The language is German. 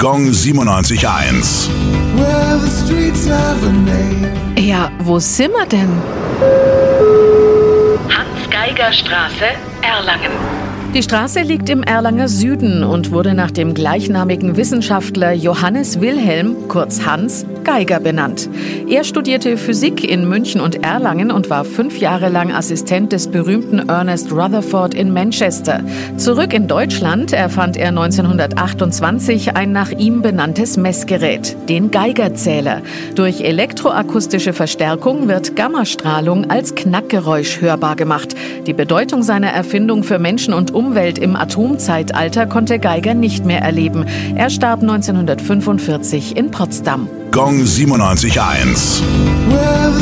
Gong 97.1. Well, the streets have a name. Ja, wo sind wir denn? Hans-Geiger-Straße, Erlangen. Die Straße liegt im Erlanger Süden und wurde nach dem gleichnamigen Wissenschaftler Johannes Wilhelm, kurz Hans, Geiger benannt. Er studierte Physik in München und Erlangen und war fünf Jahre lang Assistent des berühmten Ernest Rutherford in Manchester. Zurück in Deutschland erfand er 1928 ein nach ihm benanntes Messgerät, den Geigerzähler. Durch elektroakustische Verstärkung wird Gammastrahlung als Knackgeräusch hörbar gemacht. Die Bedeutung seiner Erfindung für Menschen und Umwelt im Atomzeitalter konnte Geiger nicht mehr erleben. Er starb 1945 in Potsdam. Gong 97.1. Well,